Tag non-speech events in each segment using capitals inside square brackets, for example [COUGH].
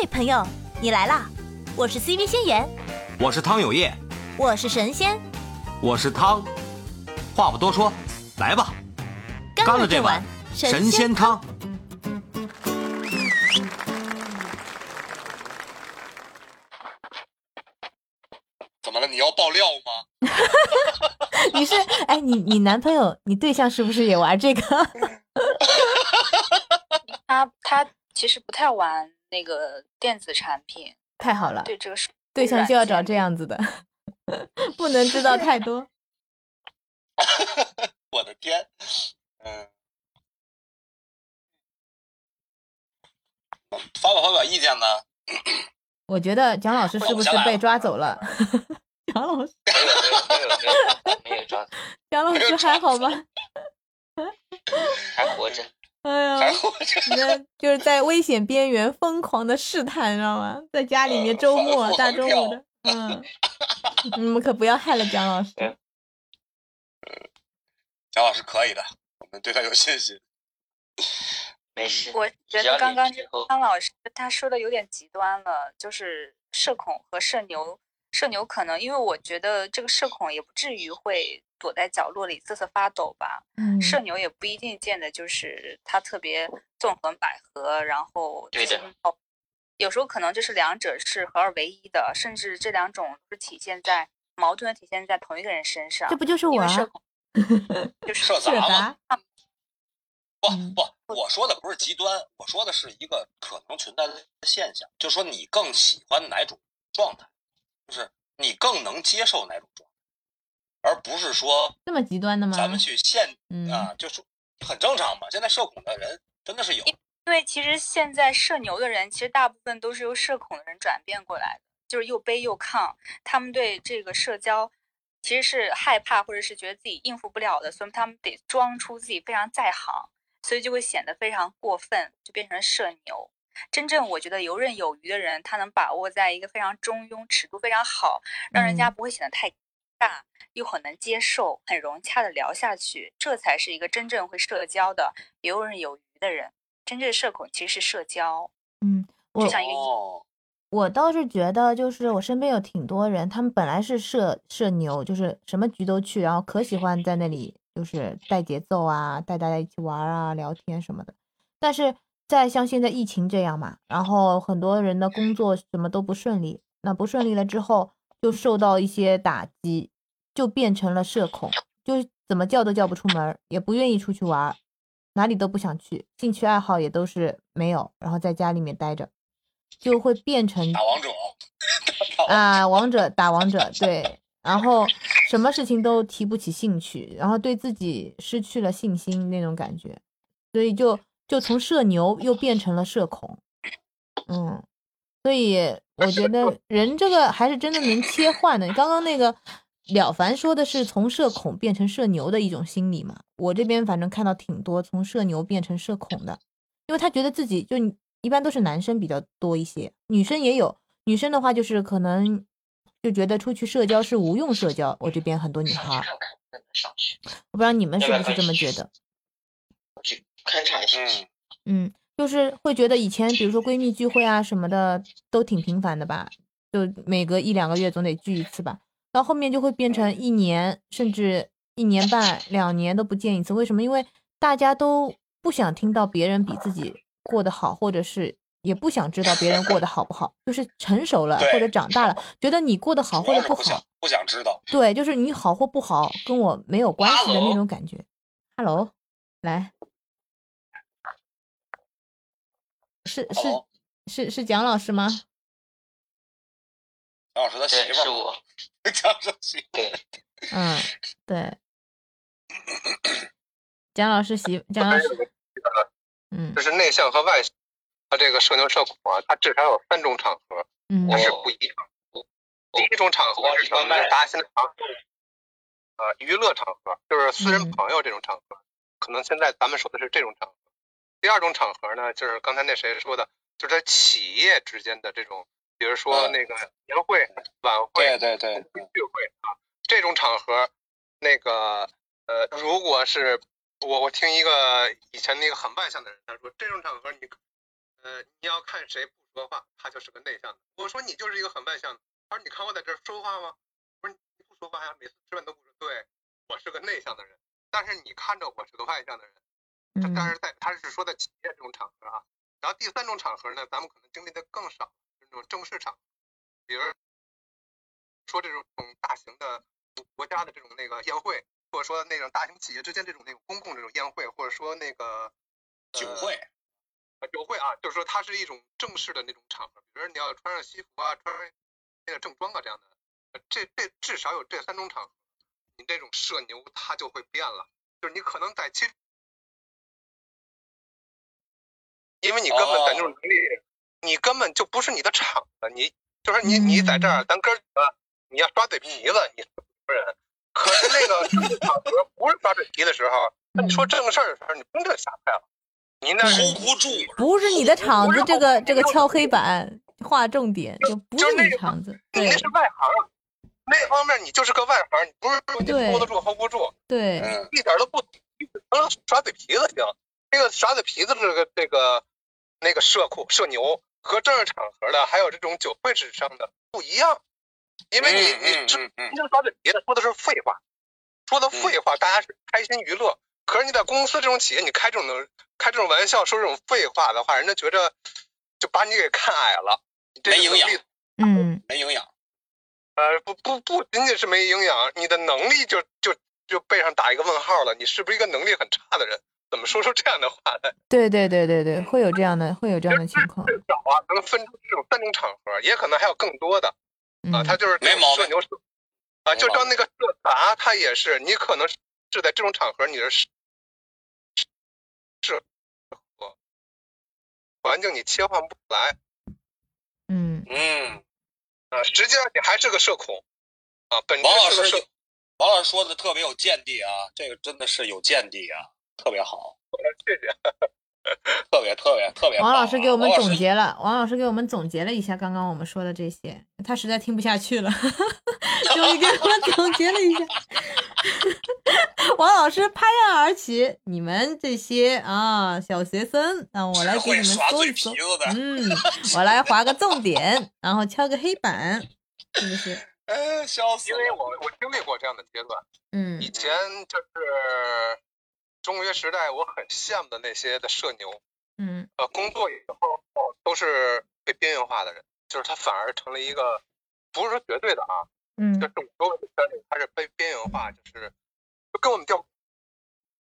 嘿，朋友，你来啦！我是 CV 仙言，我是汤有业，我是神仙，我是汤。话不多说，来吧，干了这碗神仙汤。怎么了？你要爆料吗？[LAUGHS] 你是哎，你你男朋友，你对象是不是也玩这个？[LAUGHS] 他他其实不太玩那个电子产品。太好了，对这个对象就要找这样子的，[LAUGHS] 不能知道太 [LAUGHS] 多。[LAUGHS] 我的天，嗯，发表发表意见呢？我觉得蒋老师是不是被抓走了？蒋老师没有没有没有没有抓走。蒋老师还好吗？还活着。哎呀，那就是在危险边缘疯狂的试探，知道吗？在家里面周末大中午的，嗯，你们可不要害了蒋老师。蒋老师可以的，我们对他有信心。没事，我觉得刚刚张老师他说的有点极端了，就是社恐和社牛。社牛可能因为我觉得这个社恐也不至于会躲在角落里瑟瑟发抖吧。嗯。社牛也不一定见的就是他特别纵横捭阖，然后对的。有时候可能就是两者是合二为一的，甚至这两种是体现在矛盾的体现在同一个人身上。这不就是我？社恐。[LAUGHS] 就是社杂吗？不不，我说的不是极端，我说的是一个可能存在的现象，就是说你更喜欢哪种状态，就是你更能接受哪种状态，而不是说这么极端的吗？咱们去限啊，就是很正常嘛。现在社恐的人真的是有，因为其实现在社牛的人，其实大部分都是由社恐的人转变过来的，就是又卑又亢，他们对这个社交。其实是害怕，或者是觉得自己应付不了的，所以他们得装出自己非常在行，所以就会显得非常过分，就变成社牛。真正我觉得游刃有余的人，他能把握在一个非常中庸、尺度非常好，让人家不会显得太大，又很能接受、很融洽的聊下去，这才是一个真正会社交的游刃有余的人。真正社恐其实是社交，嗯，就像一个。我倒是觉得，就是我身边有挺多人，他们本来是社社牛，就是什么局都去，然后可喜欢在那里就是带节奏啊，带大家一起玩啊、聊天什么的。但是在像现在疫情这样嘛，然后很多人的工作什么都不顺利，那不顺利了之后，就受到一些打击，就变成了社恐，就怎么叫都叫不出门，也不愿意出去玩，哪里都不想去，兴趣爱好也都是没有，然后在家里面待着。就会变成打王者啊，王者打王者，对，然后什么事情都提不起兴趣，然后对自己失去了信心那种感觉，所以就就从社牛又变成了社恐，嗯，所以我觉得人这个还是真的能切换的。刚刚那个了凡说的是从社恐变成社牛的一种心理嘛，我这边反正看到挺多从社牛变成社恐的，因为他觉得自己就。一般都是男生比较多一些，女生也有。女生的话就是可能就觉得出去社交是无用社交。我这边很多女孩，我不知道你们是不是这么觉得。去勘察一下。嗯，就是会觉得以前比如说闺蜜聚会啊什么的都挺频繁的吧，就每隔一两个月总得聚一次吧。到后面就会变成一年甚至一年半、两年都不见一次。为什么？因为大家都不想听到别人比自己。过得好，或者是也不想知道别人过得好不好，就是成熟了或者长大了，觉得你过得好或者不好，不想知道。对，就是你好或不好跟我没有关系的那种感觉。Hello，来，是是是是蒋老师吗？蒋老师的媳妇是我。[LAUGHS] 蒋老师媳妇。嗯，对。蒋老师媳，蒋老师。嗯，就是内向和外向，他这个社牛社恐啊，他至少有三种场合，嗯，是不一样。第一种场合是什么？大家现在场，呃，娱乐场合，就是私人朋友这种场合，可能现在咱们说的是这种场合。第二种场合呢，就是刚才那谁说的，就是企业之间的这种，比如说那个年会、晚会、对对对聚会啊，这种场合，那个呃，如果是。我我听一个以前那个很外向的人，他说这种场合你呃，你要看谁不说话，他就是个内向的。我说你就是一个很外向的，他说你看我在这儿说话吗？我说你不说话呀，每次吃饭都不说。对，我是个内向的人，但是你看着我是个外向的人。但是在他是说在企业这种场合啊，然后第三种场合呢，咱们可能经历的更少，是那种正式场合，比如说这种大型的国家的这种那个宴会，或者说那种大型企业之间这种那种公共这种宴会，或者说那个酒会，呃酒会啊，就是说它是一种正式的那种场合，比如说你要穿上西服啊，穿上那个正装啊这样的，呃这这至少有这三种场合，你这种社牛它就会变了，就是你可能在其因为你根本咱就是能力，你根本就不是你的场子，你就是你你在这儿，咱哥几个，你要耍嘴皮子，你是不人。可是那个场合 [LAUGHS] 不是耍嘴皮的时候，那你说正事儿的时候，你不用这瞎拍了，你那 hold 不住。不是你的场子，这个这个敲黑板划重点，就不是那个你场子。你那是外行，那方面你就是个外行，你不是说你 hold 得住 hold 不住，对，嗯，一点都不，成了耍嘴皮子行。这个耍嘴皮子这个这个那个社库社牛和正式场合的，还有这种酒会纸上的不一样，因为你嗯你真正耍嘴皮子说的是废话，说的废话，大家是开心娱乐。可是你在公司这种企业，你开这种的开这种玩笑，说这种废话的话，人家觉着就把你给看矮了，你这个没营养能力嗯没营养。呃，不不不仅仅是没营养，你的能力就就就背上打一个问号了。你是不是一个能力很差的人？怎么说出这样的话来？对对对对对，会有这样的会有这样的情况。至少啊，能分出这种三种场合，也可能还有更多的啊。嗯他就是没毛病社牛社啊，就照那个社杂，他也是，你可能是在这种场合，你是适适合环境，你切换不来嗯嗯，啊。实际上你还是个社恐啊，本质王老是个社师，王老师说的特别有见地啊，这个真的是有见地啊，特别好，[LAUGHS] 谢谢。特别特别特别啊。王老师给我们总结了，王老师给我们总结了一下刚刚我们说的这些，他实在听不下去了，[LAUGHS] 终于给我们总结了一下。[LAUGHS] 王老师拍案而起，你们这些啊小学生，让我来给你们说一说。嗯，我来划个重点，然后敲个黑板，是不是？哎，笑死。因为我我经历过这样的阶段。嗯以前就是中学时代，我很羡慕的那些的社牛，嗯。呃，工作以后都是被边缘化的人，就是他反而成了一个，不是说绝对的啊，嗯。就是我周围的圈里他是被边缘化，就是就跟我们掉，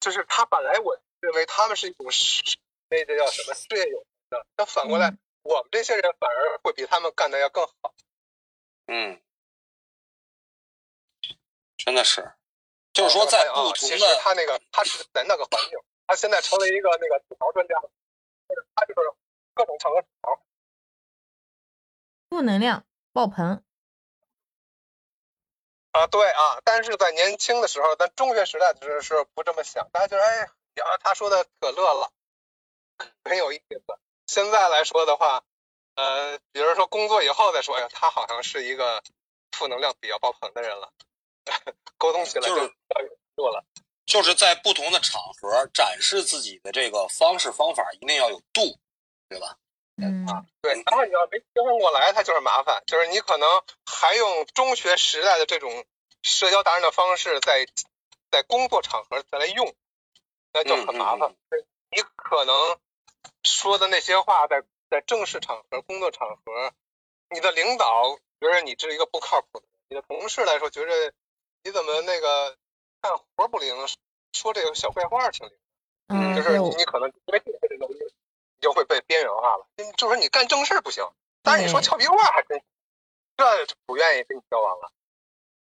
就是他本来我认为他们是一种事那个叫什么事业有成的，但反过来、嗯。我们这些人反而会比他们干的要更好。嗯，真的是，就是说在不啊其实同的他那个他是在那个环境，他现在成为一个那个吐槽专家，就是他就是各种场合吐槽。负能量爆棚。啊，对啊，但是在年轻的时候，咱中学时代的时候是不这么想，大家觉得哎呀，他说的可乐了，很有意思。现在来说的话，呃，比如说工作以后再说，哎呀，他好像是一个负能量比较爆棚的人了，[LAUGHS] 沟通起来就是就比较有度了。就是在不同的场合展示自己的这个方式方法一定要有度，对吧？嗯对，然后你要没切换过来，它就是麻烦，就是你可能还用中学时代的这种社交达人的方式在在工作场合再来用，那就很麻烦。你可能说的那些话在，在正式场合、工作场合，你的领导觉得你是一个不靠谱的人，你的同事来说觉得你怎么那个干活不灵，说这个小坏话挺灵。嗯，就是你你可能因为这个能力，你就会被边缘化了。就是你干正事儿不行，但是你说俏皮话还真，这不愿意跟你交往了。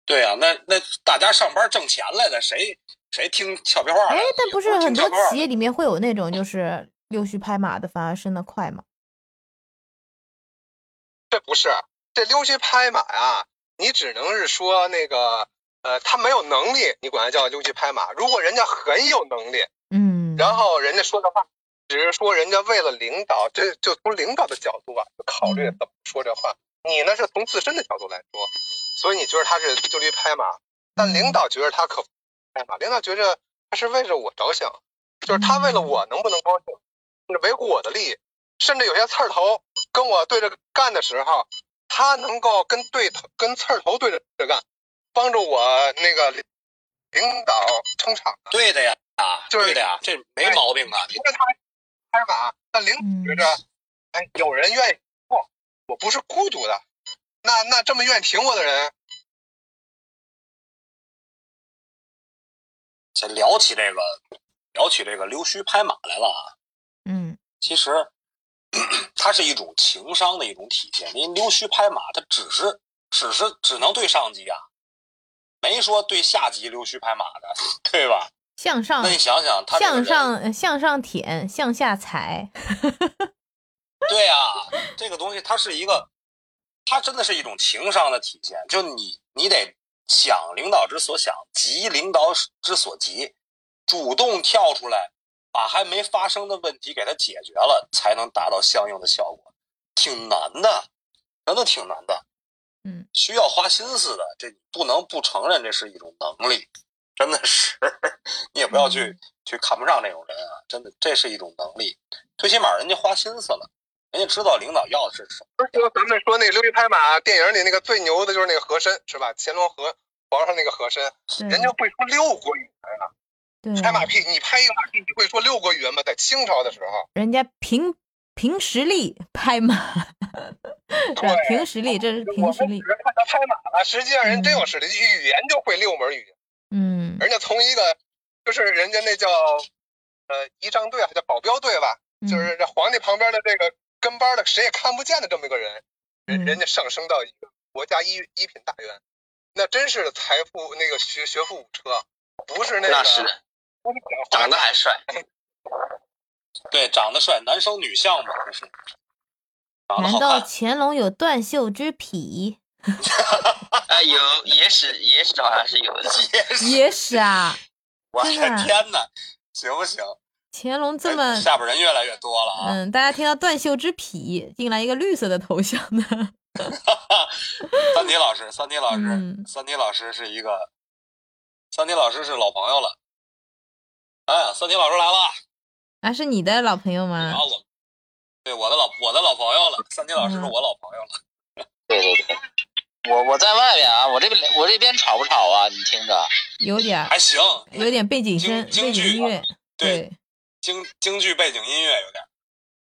对呀、那那大家上班挣钱来的，谁谁听俏皮话哎？，但不是很多企业里面会有那种就是溜须拍马的，反而升得快吗。这不是这溜须拍马呀，你只能是说那个呃，他没有能力，你管他叫溜须拍马。如果人家很有能力，嗯，然后人家说的话，只是说人家为了领导，这就从领导的角度啊，就考虑嗯怎么说这话。你呢是从自身的角度来说，所以你觉得他是溜须拍马，但领导觉得他可不拍马，领导觉得他是为了我着想，就是他为了我能不能高兴，是维护我的利益。甚至有些刺儿头跟我对着干的时候，他能够跟对头跟刺儿头对着干，帮助我那个领导撑场。对的呀，啊，就是对的呀，这没毛病啊。不是他拍马，那领导觉着，哎，有人愿意我，我不是孤独的。那那这么愿意挺我的人，先聊起这个，聊起这个溜须拍马来了啊。嗯其实 [CLEARS THROAT] 它是一种情商的一种体现。因为溜须拍马，它只是只是只能对上级啊，没说对下级溜须拍马的，[LAUGHS] 对吧？向上那你想想，他向上呃向上舔，向下踩。对呀、这个东西它是一个，它真的是一种情商的体现。就你你得想领导之所想，急领导之所急，主动跳出来，把还没发生的问题给它解决了，才能达到相应的效果。挺难的，真的挺难的。嗯，需要花心思的，这你不能不承认这是一种能力，真的是，你也不要去、嗯去看不上这种人啊，真的，这是一种能力，最起码人家花心思了，人家知道领导要的是什么。而且咱们说那个溜须拍马电影里那个最牛的就是那个和珅是吧？乾隆和皇上那个和珅，人家会说六国语言啊。对，拍马屁，你拍一个马屁，你会说六国语言吗？在清朝的时候，人家凭凭实力拍马？[LAUGHS] 对凭实力，这是凭实力我们只。是看他拍马了，实际上人真有实力，语言就会六门语言。嗯人家从一个就是人家那叫呃仪仗队还，叫保镖队吧，嗯就是这皇帝旁边的这个跟班的谁也看不见的这么一个人，人嗯人家上升到一个国家一一品大员，那真是财富那个学学富五车，不是那个那是长得还帅。对，长得帅，男生女相嘛，这是。难道，乾隆有断袖之癖？[LAUGHS] 啊，有野史，野史好像是有的。也是。野史啊！[LAUGHS] 我的天哪，行不行？乾隆这么哎下边人越来越多了啊！嗯，大家听到断袖之癖，进来一个绿色的头像的，[LAUGHS] 三体老师，三体老师，嗯三体老师是一个，三体老师是老朋友了。哎，三体老师来了，啊，是你的老朋友吗然？后我，对我的老我的老朋友了，三金老师是嗯我老朋友了。[LAUGHS] 对对对，我我在外边啊，我这边我这边吵不吵啊？你听着，有点，还行，有点背景声，背景京京剧音乐。对对，京京剧背景音乐有点。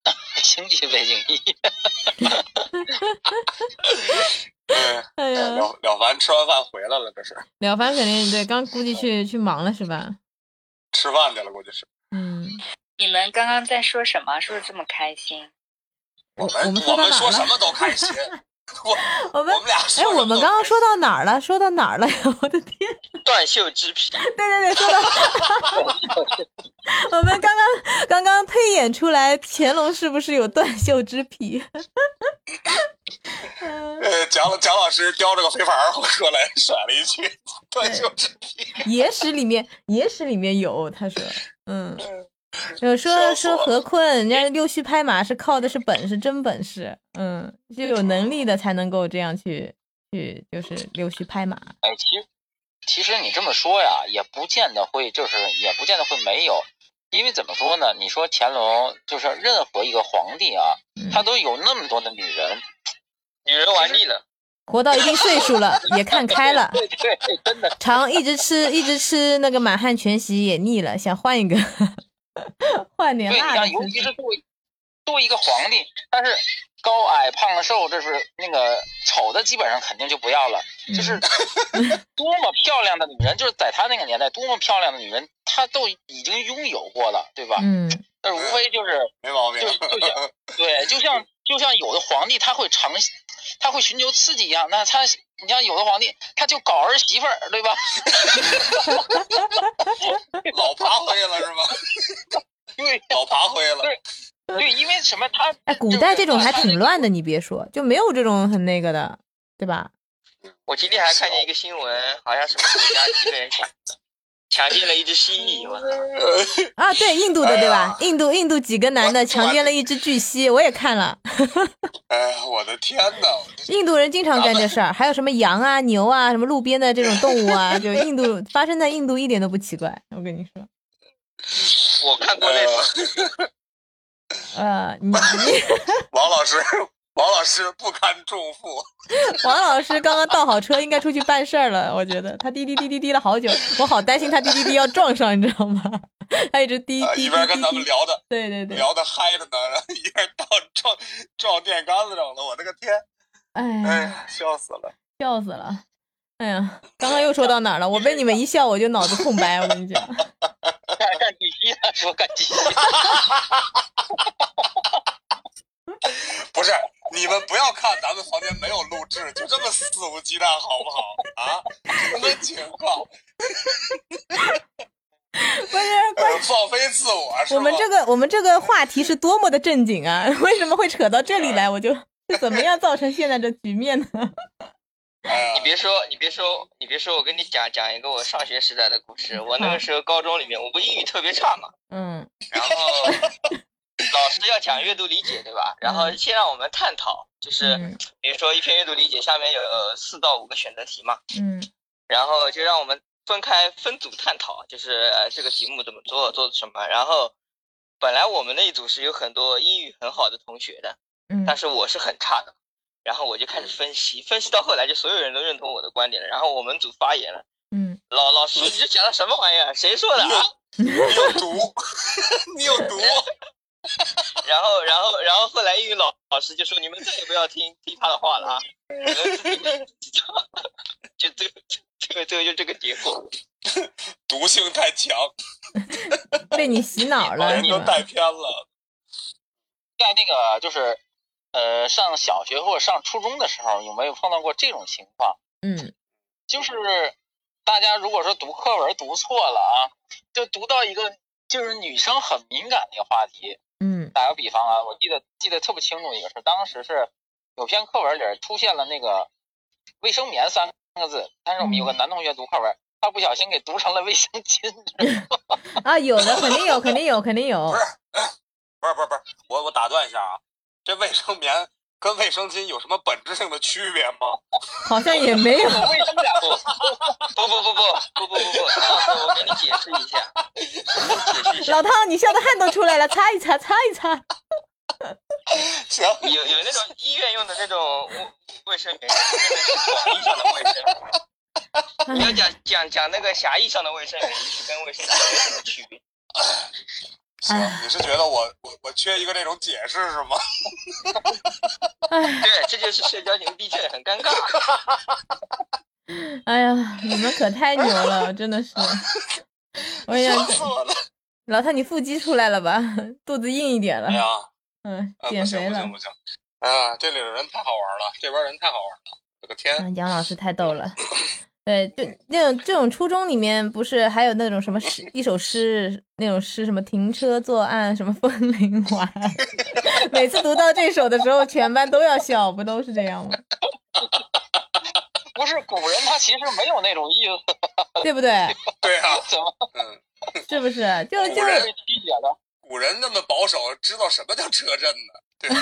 [LAUGHS] 京剧背景音乐。嗯，哎呀，了了凡吃完饭回来了，这是了凡肯定对，刚估计去去忙了是吧？吃饭去了，估计是。嗯，你们刚刚在说什么？说的这么开心？我们我们到哪儿了？说什么都开心。[LAUGHS] 我我们我们俩哎，我什么都们刚刚说到哪儿了？说到哪儿了呀？[LAUGHS] 我的天！断袖之癖，对对对，说到 [LAUGHS] 我们刚刚刚刚推演出来，乾隆是不是有断袖之癖？嗯呃，蒋蒋老师叼着个飞盘儿过来甩了一句断袖之癖。野史里面，野史里面有，他说，嗯，有说说何坤，人家溜须拍马是靠的是本事，真本事，嗯，就有能力的才能够这样去去，就是溜须拍马，哎，其实其实你这么说呀，也不见得会，就是也不见得会没有，因为怎么说呢？你说乾隆就是任何一个皇帝啊，嗯，他都有那么多的女人，女人玩腻了。活到一定岁数了，也看开了，[LAUGHS] 对对，真的。常一直吃一直吃那个满汉全席也腻了，想换一个，[LAUGHS] 换点对，你像，尤。其是作为作为一个皇帝，但是高矮胖瘦，这是那个丑的基本上肯定就不要了，就是 [LAUGHS] 多么漂亮的女人，就是在他那个年代，多么漂亮的女人，他都已经拥有过了，对吧？嗯那无非就是 [LAUGHS] 没毛病就。就像对，就像就像有的皇帝他会尝，他会寻求刺激一样，那他你像有的皇帝他就搞儿媳妇儿，对吧？[LAUGHS] 老爬灰了是吗？[LAUGHS] 对老爬灰了。对对，因为什么他哎，古代这种还挺乱的，你别说，就没有这种很那个的，对吧？我今天还看见一个新闻，好像什么国家几个人抢强奸了一只蜥蜴，我操！[LAUGHS] 啊，对，印度的对吧？哎印度印度几个男的强奸了一只巨蜥，我也看了。[LAUGHS] 哎，我的天哪！印度人经常干这事儿，还有什么羊啊、牛啊，什么路边的这种动物啊，[LAUGHS] 就印度发生在印度一点都不奇怪。我跟你说，我看过那个，呃，你你王老师，王老师不堪重负。[LAUGHS] 王老师刚刚倒好车，应该出去办事儿了。我觉得他滴滴滴滴滴了好久，我好担心他滴滴滴要撞上，你知道吗？[LAUGHS] 他一直滴滴滴一边跟咱们滴。聊的对对对，聊的嗨着呢，然后一边倒撞撞电杆子上了，我的个天！哎呀，哎，笑死了。笑死了。哎呀，刚刚又说到哪儿了？我被你们一笑，我就脑子空白。我跟你讲，[LAUGHS] 干干地鸡了，说干地鸡。[LAUGHS] 不是，你们不要看咱们房间没有录制，就这么肆无忌惮，好不好？啊，什么情况？不是呃放飞自我？我们这个我们这个话题是多么的正经啊！[LAUGHS] 为什么会扯到这里来？我就是怎么样造成现在的局面呢？你别说，你别说，你别说，我跟你讲讲一个我上学时代的故事。我那个时候高中里面，我不英语特别差嘛，嗯然后老师要讲阅读理解，对吧？然后先让我们探讨，就是嗯比如说一篇阅读理解下面有呃四到五个选择题嘛，嗯然后就让我们分开分组探讨，就是呃这个题目怎么做，做什么。然后本来我们那一组是有很多英语很好的同学的，嗯但是我是很差的。然后我就开始分析，分析到后来就所有人都认同我的观点了。然后我们组发言了，嗯，老老师你这讲的什么玩意儿？谁说的啊？[LAUGHS] 你有毒，[LAUGHS] 你有毒。[LAUGHS] 然后然后然后后来英语老老师就说你们再也不要听听他的话了啊，[LAUGHS] 就这个，这个，这个就这个结果。[LAUGHS] 毒性太强，被你洗脑了是吧？人都带偏了。在那个就是呃上小学或者上初中的时候，有没有碰到过这种情况？嗯就是大家如果说读课文读错了啊，就读到一个就是女生很敏感的一个话题。嗯打个比方啊，我记得记得特别清楚一个事，当时是有篇课文里出现了那个卫生棉三个字，但是我们有个男同学读课文，他不小心给读成了卫生巾。[LAUGHS] 啊，有的肯定有，肯定有，肯定有不。是，不是，不是，不是，我我打断一下啊，这卫生棉跟卫生巾有什么本质性的区别吗？好像也没有。卫生两个不不不不不不不不，我我给你解释一下，我给你解释一下。老汤，你笑的汗都出来了，擦一擦，擦一擦。行，有有那种医院用的那种卫卫生棉，广义上的卫生。你要讲讲讲那个狭义上的卫生棉，是跟卫生巾有什么区别？你是觉得我我我缺一个这种解释是吗？哎对，这就是社交牛逼症，很尴尬。[LAUGHS] 哎呀，你们可太牛了，[LAUGHS] 真的是。[LAUGHS] 我笑讲，死我了！老太，你腹肌出来了吧？肚子硬一点了哎。呀，嗯，啊减肥了不行不行。不行！啊，这里的人太好玩了，这边人太好玩了，我的天！嗯，杨老师太逗了。对，就那种这种初中里面不是还有那种什么诗，一首诗那种诗，什么停车作案，什么风铃晚。[LAUGHS] 每次读到这首的时候，全班都要笑，不都是这样吗？[LAUGHS] 不是古人，他其实没有那种意思，对不对？[LAUGHS] 对啊，怎么嗯，是不是？就就古人被曲解了？古人那么保守，知道什么叫车震呢？对吧？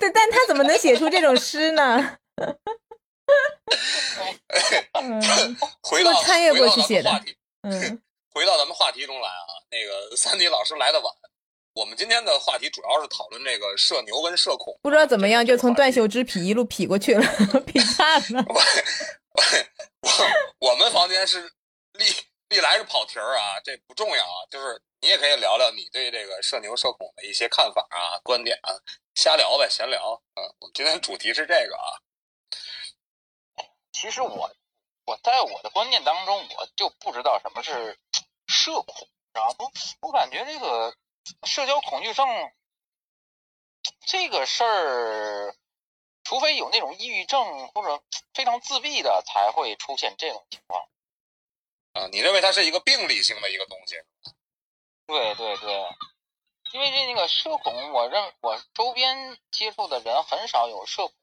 对，但他怎么能写出这种诗呢？嗯 [LAUGHS] 回到穿越过去写的话题嗯 [LAUGHS] 回到咱们话题中来啊，那个 [LAUGHS] 三迪老师来的晚，我们今天的话题主要是讨论这个社牛跟社恐。不知道怎么样，就从断袖之癖一路劈过去了，劈叉了。我我我们房间是历历来是跑题儿啊，这不重要啊，就是你也可以聊聊你对这个社牛社恐的一些看法啊、观点啊，瞎聊呗，闲聊。嗯，我们今天主题是这个啊，其实我我在我的观念当中，我就不知道什么是社恐，知道不？我感觉这个社交恐惧症这个事儿，除非有那种抑郁症或者非常自闭的，才会出现这种情况。啊，你认为它是一个病理性的一个东西？对对对，因为这那个社恐，我认我周边接触的人很少有社恐的。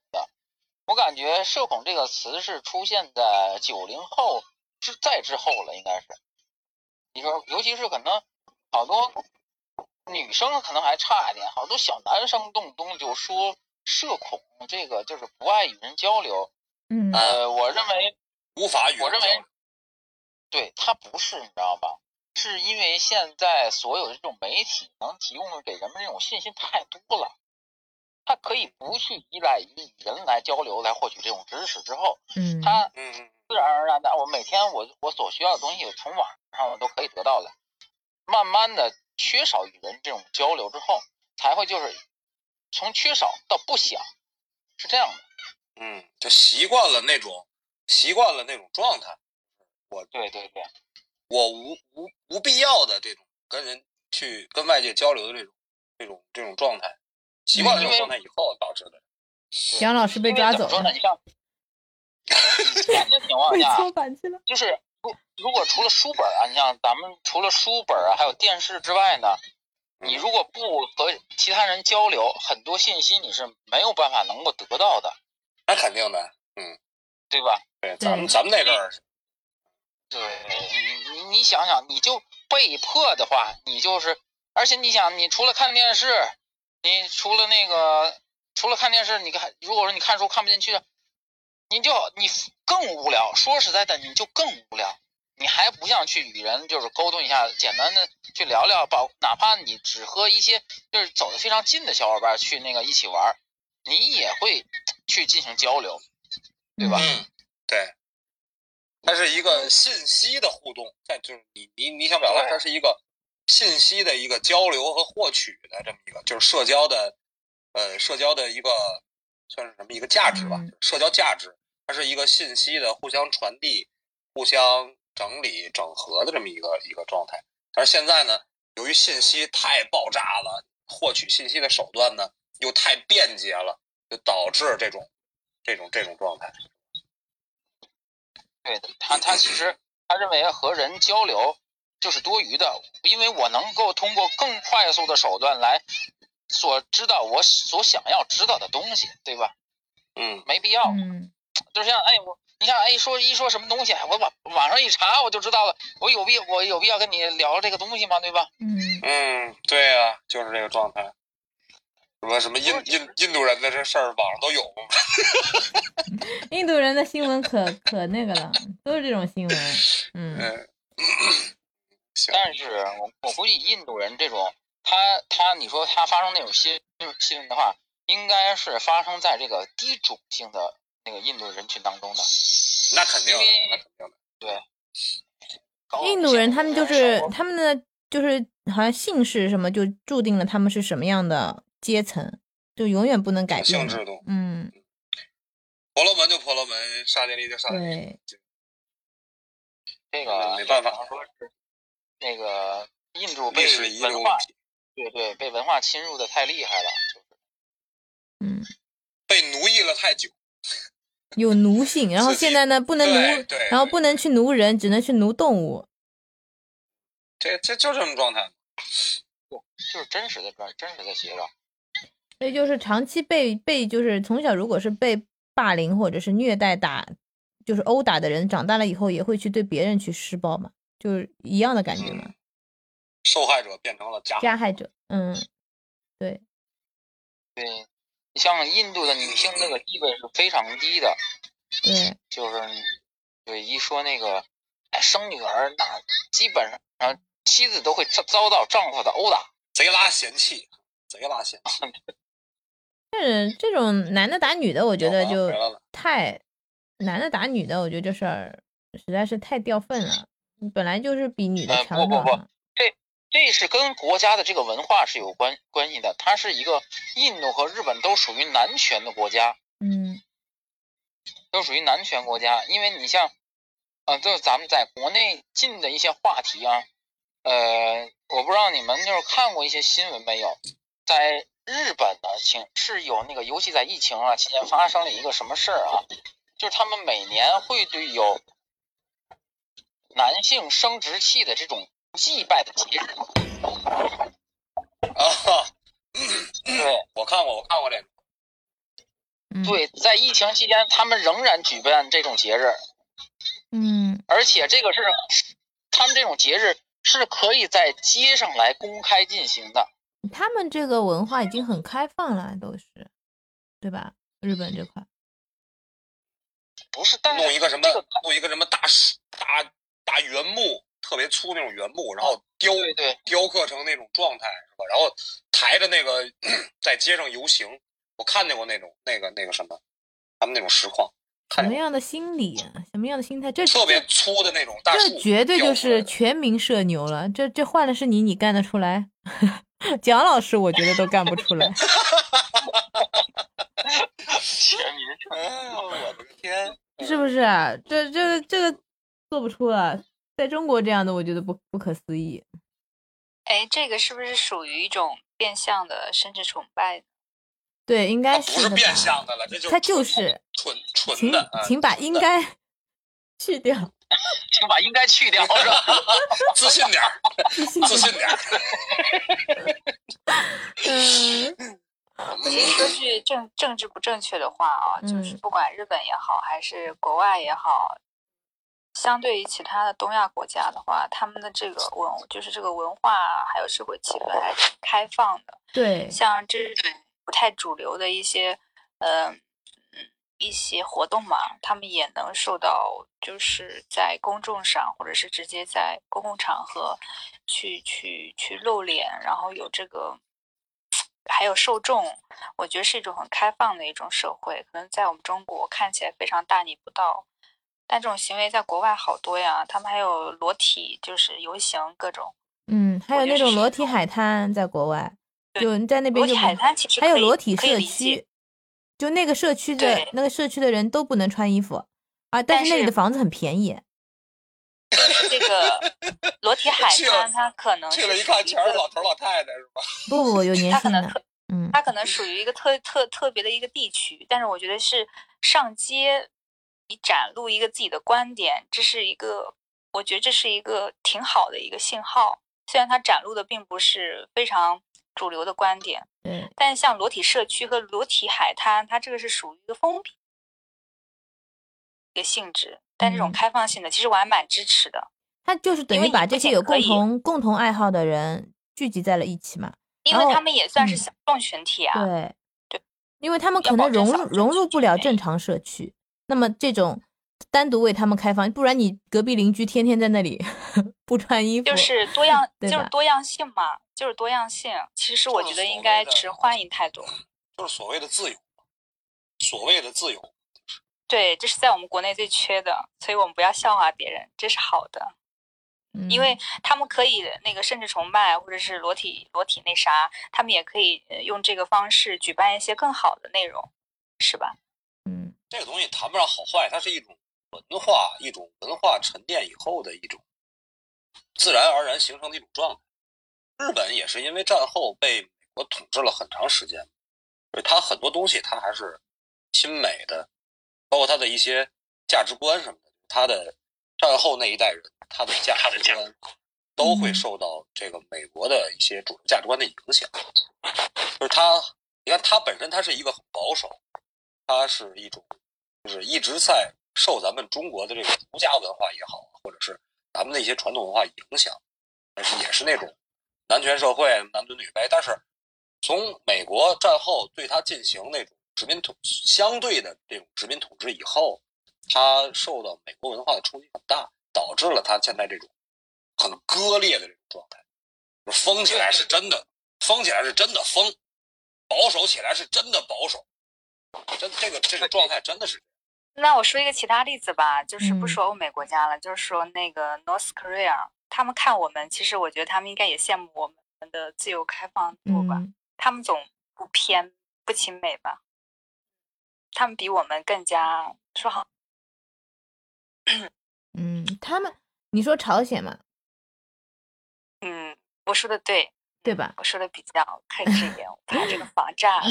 我感觉社恐这个词是出现在九零后之再之后了，应该是。你说，尤其是可能好多女生可能还差一点，好多小男生动不动就说社恐，这个就是不爱与人交流。嗯啊呃，我认为无法与人我认为交流对他不是，你知道吧？是因为现在所有的这种媒体能提供的给人们这种信息太多了，他可以不去依赖于与人来交流来获取这种知识之后，嗯，他嗯嗯自然而然的，我每天我我所需要的东西从网上我都可以得到了，慢慢的缺少与人这种交流之后，才会就是从缺少到不想，是这样的。嗯，就习惯了那种习惯了那种状态。我对对对，我无无无必要的这种跟人去跟外界交流的这种这种这种状态，习惯了这种状态以后导致的。杨老师被抓走了因为怎么说呢？，你像以前的情况被下。就是如如果除了书本啊，你像咱们除了书本啊，还有电视之外呢，你如果不和其他人交流，很多信息你是没有办法能够得到的，那肯定的，嗯对吧？对，咱们咱们那阵儿，对，你你你想想，你就被迫的话，你就是，而且你想，你除了看电视，你除了那个，除了看电视，你看，如果说你看书看不进去，你就你更无聊。说实在的，你就更无聊，你还不像去与人就是沟通一下，简单的去聊聊，包哪怕你只和一些就是走得非常近的小伙伴去那个一起玩，你也会去进行交流，对吧？嗯，对，它是一个信息的互动，在就是你你你想表达，对它是一个信息的一个交流和获取的这么一个，就是社交的，呃，社交的一个算是什么一个价值吧，嗯社交价值，它是一个信息的互相传递、互相整理、整合的这么一个一个状态。但是现在呢，由于信息太爆炸了，获取信息的手段呢又太便捷了，就导致这种这种这种状态。对的，他他其实他认为和人交流就是多余的，因为我能够通过更快速的手段来所知道我所想要知道的东西，对吧？嗯，没必要，嗯，就像哎我你看哎说一说什么东西，我网网上一查我就知道了，我有必我有必要跟你聊这个东西吗？对吧？嗯，嗯，对啊、就是这个状态。什么什么印印印度人的这事儿，网上都有。[LAUGHS] 印度人的新闻可可那个了，都是这种新闻。嗯，嗯，行，但是我我估计印度人这种他他你说他发生那种新新闻的话，应该是发生在这个低种姓的那个印度人群当中的。那肯定的，那肯定的。对印度人他们就是他们的就是好像姓氏什么就注定了他们是什么样的阶层，就永远不能改变的。性制度，嗯，婆罗门就婆罗门，刹帝利就刹帝利，对，这个没办法说是那个印度被文化，对对被文化侵入的太厉害了，就是嗯，被奴役了太久。有奴性，然后现在呢不能奴，然后不能去奴人，只能去奴动物。这这就这种状态。就是真实的真真实的写照。所以就是长期被被就是从小如果是被霸凌或者是虐待打，就是殴打的人，长大了以后也会去对别人去施暴嘛，就是一样的感觉嘛。嗯，受害者变成了加害加害者，嗯，对，对，你像印度的女性那个地位是非常低的，对，就是对一说那个哎生女儿，那基本上妻子都会遭遭到丈夫的殴打。贼拉嫌弃，贼拉嫌弃。[LAUGHS] 但是这种男的打女的，我觉得就太男的打女的，我觉得这事儿实在是太掉份了。本来就是比女的呃强的不不不这，这是跟国家的这个文化是有关关系的。它是一个印度和日本都属于男权的国家，嗯都属于男权国家。因为你像，呃，就是咱们在国内进的一些话题啊，呃，我不知道你们就是看过一些新闻没有，在日本呢，情是有那个，尤其在疫情啊期间发生了一个什么事儿啊，就是他们每年会对有男性生殖器的这种祭拜的节日，啊！对。我看过，我看过这个。嗯，对，在疫情期间，他们仍然举办这种节日，嗯而且这个是他们这种节日是可以在街上来公开进行的。他们这个文化已经很开放了，都是，对吧？日本这块，不是，但弄一个什么这个，弄一个什么大树大大原木特别粗那种原木，然后雕对对，雕刻成那种状态是吧？然后抬着那个 [CLEARS THROAT] 在街上游行，我看见过那种那个那个什么，他们那种实况，什么样的心理啊？什么样的心态？这特别粗的那种大树，这绝对就是全民社牛了。这这换的是你，你干得出来？[LAUGHS] 蒋老师，我觉得都干不出来。[LAUGHS] [LAUGHS] 全民社牛我的天！是不是啊？这这个这个做不出啊，在中国这样的，我觉得不不可思议。哎，这个是不是属于一种变相的甚至崇拜？对，应该是？变相的了，这就是他就是，纯纯的，啊请把应该 [LAUGHS] 去掉，[LAUGHS] 请把应该去掉是吧？自信点儿，[LAUGHS] 自信点儿。嗯其实说句政政治不正确的话啊，就是嗯不管日本也好，还是国外也好，相对于其他的东亚国家的话，他们的这个文就是这个文化啊还有社会气氛还是挺开放的。对，像这种不太主流的一些呃嗯一些活动嘛，他们也能受到就是在公众上或者是直接在公共场合去去去露脸，然后有这个还有受众，我觉得是一种很开放的一种社会。可能在我们中国看起来非常大逆不道，但这种行为在国外好多呀，他们还有裸体就是游行各种。嗯，还有那种裸体海滩，在国外，对就你在那边就海滩其实还有裸体社区，就那个社区的那个社区的人都不能穿衣服啊，但但是那里的房子很便宜。这个 [LAUGHS] 裸体海滩，它可能去了一看，全是老头老太太是吧？不不不，有 [LAUGHS] 年轻的它可能特，嗯，它可能属于一个特特特别的一个地区，但是我觉得是上街，你展露一个自己的观点，这是一个，我觉得这是一个挺好的一个信号。虽然它展露的并不是非常主流的观点，对，但是像裸体社区和裸体海滩，它这个是属于一个封闭一个性质，但这种嗯开放性的，其实我还蛮支持的。他就是等于把这些有共同共同爱好的人聚集在了一起嘛。因为他们也算是嗯小众群体啊，对对，因为他们可能融入融入不了正常社区，那么这种单独为他们开放，不然你隔壁邻居天天在那里 [LAUGHS] 不穿衣服，就是多样，就是多样性嘛，就是多样性。其实我觉得应该持欢迎态度。就是所谓的自由，所谓的自由。对，这是在我们国内最缺的，所以我们不要笑话别人，这是好的，嗯因为他们可以那个甚至崇拜或者是裸体裸体那啥，他们也可以呃用这个方式举办一些更好的内容，是吧？嗯这个东西谈不上好坏，它是一种文化，一种文化沉淀以后的一种自然而然形成的一种状态。日本也是因为战后被美国统治了很长时间，所以它很多东西它还是亲美的，包括它的一些价值观什么的，它的战后那一代人他的价值观都会受到这个美国的一些主流价值观的影响。就是他，你看他本身他是一个很保守，他是一种就是一直在受咱们中国的这个儒家文化也好，或者是咱们的一些传统文化影响，但是也是那种男权社会、男尊女卑。但是从美国战后对他进行那种殖民统相对的这种殖民统治以后，他受到美国文化的冲击很大，导致了他现在这种很割裂的这种状态。就是疯起来是真的，封起来是真的封，保守起来是真的保守。真这个这个状态真的是那我说一个其他例子吧，就是不嗯说欧美国家了，就是说那个 North Korea，他们看我们，其实我觉得他们应该也羡慕我们的自由开放度吧。嗯他们总不偏不亲美吧？他们比我们更加说好，嗯，他们你说朝鲜嘛，嗯，我说的对，对吧？我说的比较克制一点，我怕这个防炸。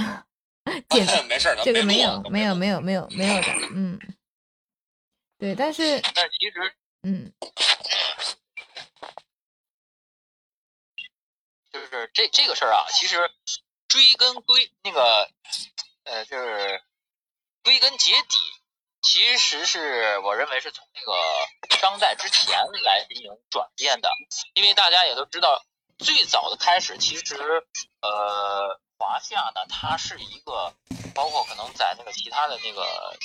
[LAUGHS] 简 [LAUGHS] 没事这个没有没有没有没有没有的，[LAUGHS] 嗯，对，但是但其实嗯。就是这这个事儿啊，其实追根归那个呃，就是归根结底，其实是我认为是从那个商代之前来进行转变的，因为大家也都知道，最早的开始其实呃华夏呢，它是一个包括可能在那个其他的那个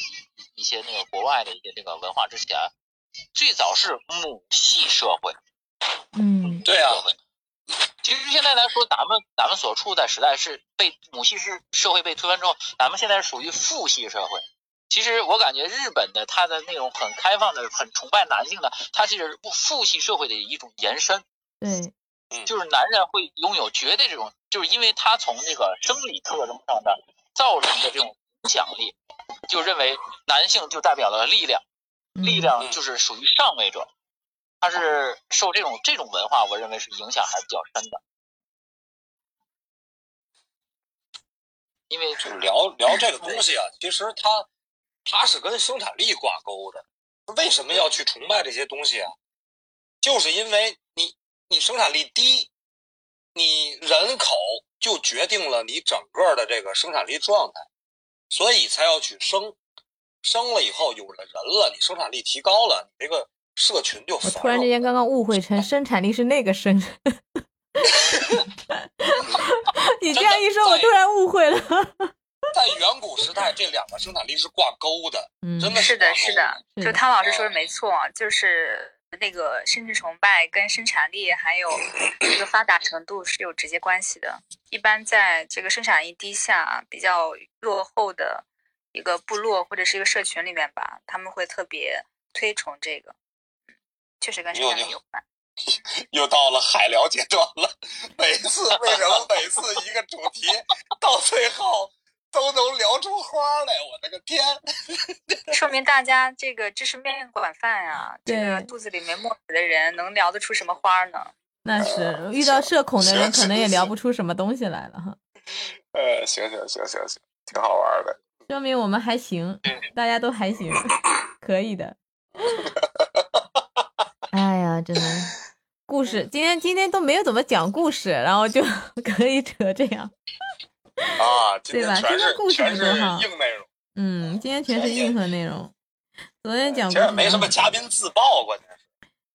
一些那个国外的一些这个文化之前，最早是母系社会。嗯对啊，其实现在来说，咱们咱们所处在时代是被母系是社会被推翻之后，咱们现在是属于父系社会。其实我感觉日本的它的那种很开放的、很崇拜男性的，它其实是父系社会的一种延伸。对，就是男人会拥有绝对这种，就是因为他从这个生理特征上的造成的这种影响力，就认为男性就代表了力量，嗯力量就是属于上位者，他是受这种这种文化，我认为是影响还是比较深的。因为就是聊聊这个东西啊，其实它它是跟生产力挂钩的。为什么要去崇拜这些东西啊？就是因为你你生产力低，你人口就决定了你整个的这个生产力状态，所以才要去生。生了以后有了人了，你生产力提高了，你这个社群就我繁突然之。间刚刚误会成生产力是那个生，[LAUGHS] 你这样一说，我突然误会了。在远古时代，这两个生产力是挂钩的，嗯，真的是的，是的，是的就汤老师说的没错，就是那个生殖崇拜跟生产力还有这个发达程度是有直接关系的。一般在这个生产力低下、比较落后的一个部落或者是一个社群里面吧，他们会特别推崇这个，嗯，确实跟生产力有关。[LAUGHS] 又到了海聊阶段了。每次为什么每次一个主题到最后都能聊出花来？我的个天！[LAUGHS] 说明大家这个知识面广泛啊，这个肚子里没墨水的人能聊得出什么花呢？那是遇到社恐的人，可能也聊不出什么东西来了哈。呃，行行行行行，挺好玩的。说明我们还行，大家都还行，可以的。[LAUGHS] 哎呀，真的，故事今天今天都没有怎么讲故事，然后就 [LAUGHS] 可以扯这样。啊，对吧今天故事不多哈硬内容，嗯，今天全是硬核内容。昨天讲故其实没什么嘉宾自爆，关键是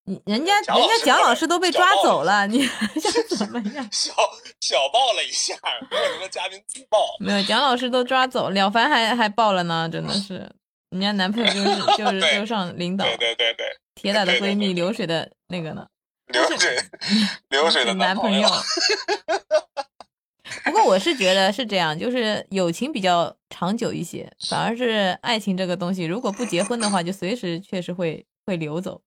你人家人家蒋老师都被抓走了，你还 [LAUGHS] [LAUGHS] 想怎么样？小小爆了一下，没有什么嘉宾自爆。没有，蒋老师都抓走，了凡还还爆了呢，真的是，[LAUGHS] 人家男朋友就是就是就上领导，对对对对，铁打的闺蜜流水的那个呢，流水流水的男朋友。不过我是觉得是这样，就是友情比较长久一些，反而是爱情这个东西，如果不结婚的话，就随时确实会会流走。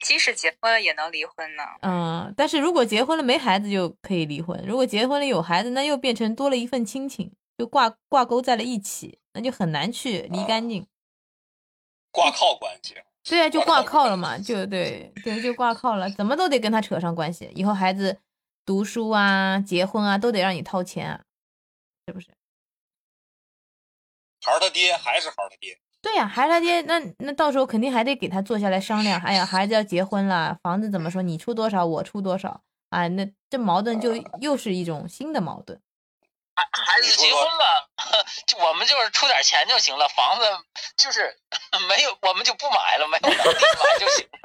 即使结婚了也能离婚呢。嗯，但是如果结婚了没孩子就可以离婚，如果结婚了有孩子，那又变成多了一份亲情，就挂挂钩在了一起，那就很难去离干净。挂靠关系，对啊，就挂靠了嘛，就对对，就挂靠了，怎么都得跟他扯上关系。以后孩子读书啊、结婚啊，都得让你掏钱啊，是不是？孩儿他爹还是孩儿他爹。对呀、孩子他爹，那那到时候肯定还得给他坐下来商量。哎呀，孩子要结婚了，房子怎么说？你出多少，我出多少啊？那这矛盾就又是一种新的矛盾。孩子结婚了，[LAUGHS] 就我们就是出点钱就行了，房子就是没有，我们就不买了，没有能力买就行。[LAUGHS]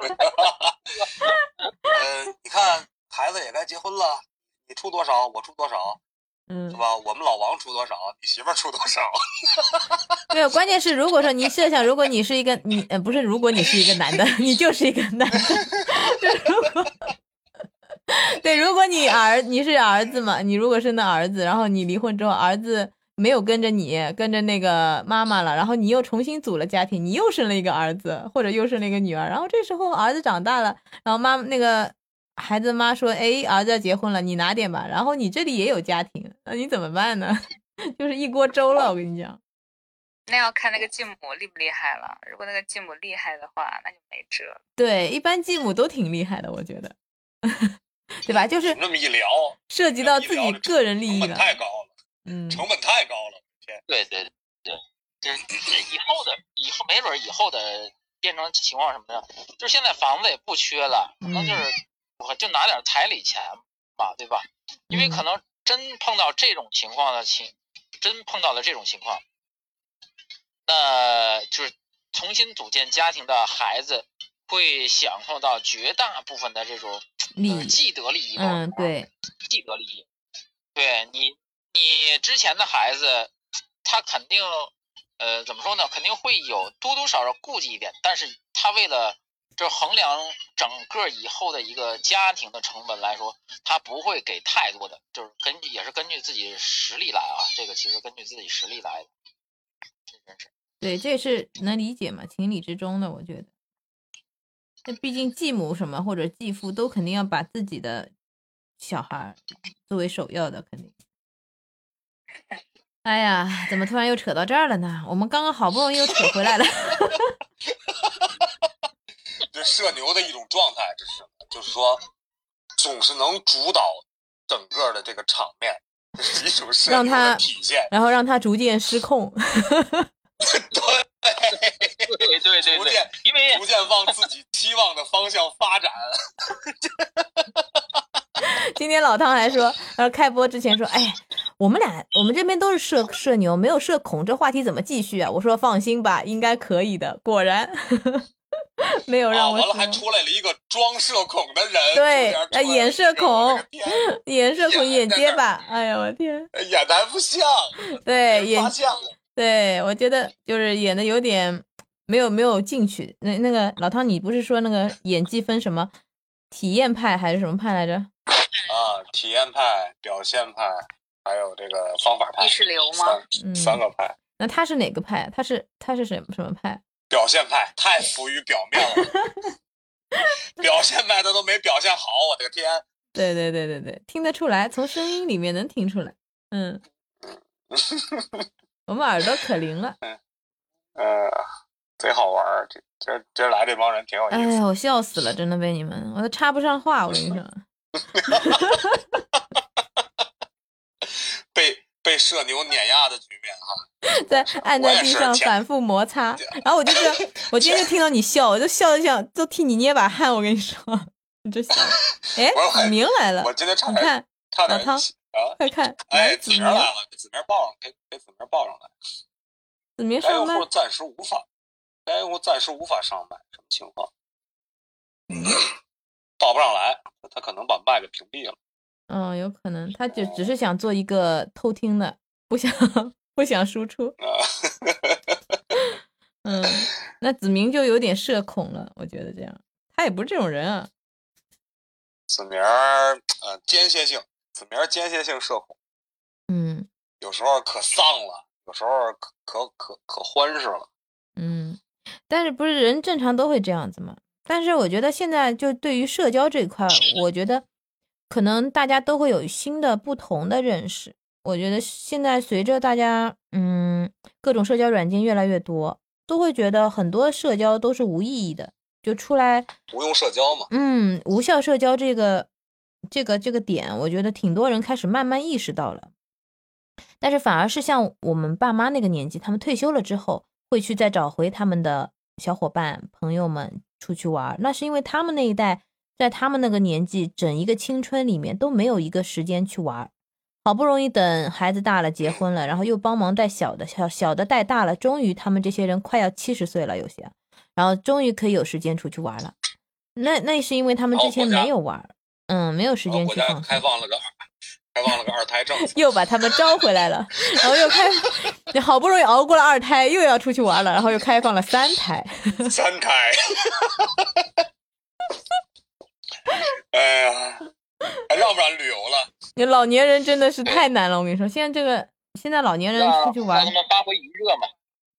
呃，你看孩子也该结婚了，你出多少，我出多少，嗯是，吧？我们老王出多少，你媳妇儿出多少？[LAUGHS] 没有，关键是如果说你设想，如果你是一个你呃不是，如果你是一个男的，你就是一个男的。[LAUGHS] 对如果对，如果你儿你是儿子嘛，你如果生的儿子，然后你离婚之后，儿子没有跟着你，跟着那个妈妈了，然后你又重新组了家庭，你又生了一个儿子，或者又生了一个女儿，然后这时候儿子长大了，然后妈那个孩子妈说，哎，儿子要结婚了，你拿点吧，然后你这里也有家庭，那你怎么办呢？[LAUGHS] 就是一锅粥了，我跟你讲。那要看那个继母厉不厉害了。如果那个继母厉害的话，那就没辙。对，一般继母都挺厉害的，我觉得，[LAUGHS] 对吧？就是那么一聊，涉及到自己个人利成本益了。太高了，嗯，成本太高了。天，对对对，这这以后的以后没准儿以后的变成情况什么的，就是现在房子也不缺了，可能就是我就拿点彩礼钱嘛，对吧？因为可能真碰到这种情况的情，真碰到了这种情况，那就是重新组建家庭的孩子会享受到绝大部分的这种呃既得利益吧。嗯，对，既得利益。对你，你之前的孩子，他肯定，呃，怎么说呢？肯定会有多多少少顾忌一点，但是他为了这衡量整个以后的一个家庭的成本来说，他不会给太多的，就是根据也是根据自己实力来啊。这个其实根据自己实力来的，这真是。对，这也是能理解嘛，情理之中的，我觉得。那毕竟继母什么或者继父都肯定要把自己的小孩作为首要的，肯定。[LAUGHS] 哎呀，怎么突然又扯到这儿了呢？我们刚刚好不容易又扯回来了。[LAUGHS] 这社牛的一种状态，这是就是说，总是能主导整个的这个场面，这是一种社牛的体现。然后让他逐渐失控。[LAUGHS] 对对对对，逐渐因为逐渐往自己期望的方向发展。[LAUGHS] 今天老汤还说，他说开播之前说，哎，我们俩我们这边都是社社牛，没有社恐，这话题怎么继续啊？我说放心吧，应该可以的。果然 [LAUGHS] 没有让我。完了，还出来了一个装社恐的人，对，[LAUGHS] 演社恐，演社恐，演结巴。哎呀，我天，演的还不像，对，演像。对，我觉得就是演的有点没有没有进去。那那个老汤，你不是说那个演技分什么体验派还是什么派来着？啊，体验派、表现派，还有这个方法派，意识流吗？三三个派。那他是哪个派？他是他是什什么派？表现派，太浮于表面了。[LAUGHS] 表现派他都没表现好，我的个天！[LAUGHS] 对对对对对，听得出来，从声音里面能听出来。嗯。[LAUGHS] 我们耳朵可灵了，嗯，呃，贼好玩儿，这今今来这帮人挺有意思。哎呀，我笑死了，真的被你们，我都插不上话，我跟你说。被被社牛碾压的局面哈，[LAUGHS] 在按在地上反复摩擦，然后我就是，[LAUGHS] 我今天就听到你笑，我就笑的想都替你捏把汗，我跟你说，你这笑。哎，子明来了，我今天你看老汤。啊！快看，哎，子明来了，给子明报上，给给子明报上来。子明上麦，暂时无法，该用户暂时无法上麦，什么情况？报不上来，他可能把麦给屏蔽了。嗯，有可能，他就只是想做一个偷听的，不想 [LAUGHS] 不想输出。[LAUGHS] 嗯，那子明就有点社恐了，我觉得这样，他也不是这种人啊。子明儿，呃，间歇性。子明间歇性社恐，嗯，有时候可丧了，有时候可可可可欢实了，嗯，但是不是人正常都会这样子吗？但是我觉得现在就对于社交这一块，我觉得可能大家都会有新的不同的认识。我觉得现在随着大家嗯各种社交软件越来越多，都会觉得很多社交都是无意义的，就出来无用社交嘛，嗯，无效社交这个。这个这个点，我觉得挺多人开始慢慢意识到了，但是反而是像我们爸妈那个年纪，他们退休了之后，会去再找回他们的小伙伴、朋友们出去玩。那是因为他们那一代，在他们那个年纪，整一个青春里面都没有一个时间去玩，好不容易等孩子大了，结婚了，然后又帮忙带小的，小小的带大了，终于他们这些人快要七十岁了，有些，然后终于可以有时间出去玩了。那那是因为他们之前没有玩。嗯，没有时间去放。开放了个，开放了个二胎政策，又把他们招回来了，[LAUGHS] 然后又开，你好不容易熬过了二胎，又要出去玩了，然后又开放了三胎。三胎。[LAUGHS] [LAUGHS] [LAUGHS] 哎呀，还让不然旅游了？你老年人真的是太难了，我跟你说，现在这个现在老年人出去玩，他们发挥余热嘛。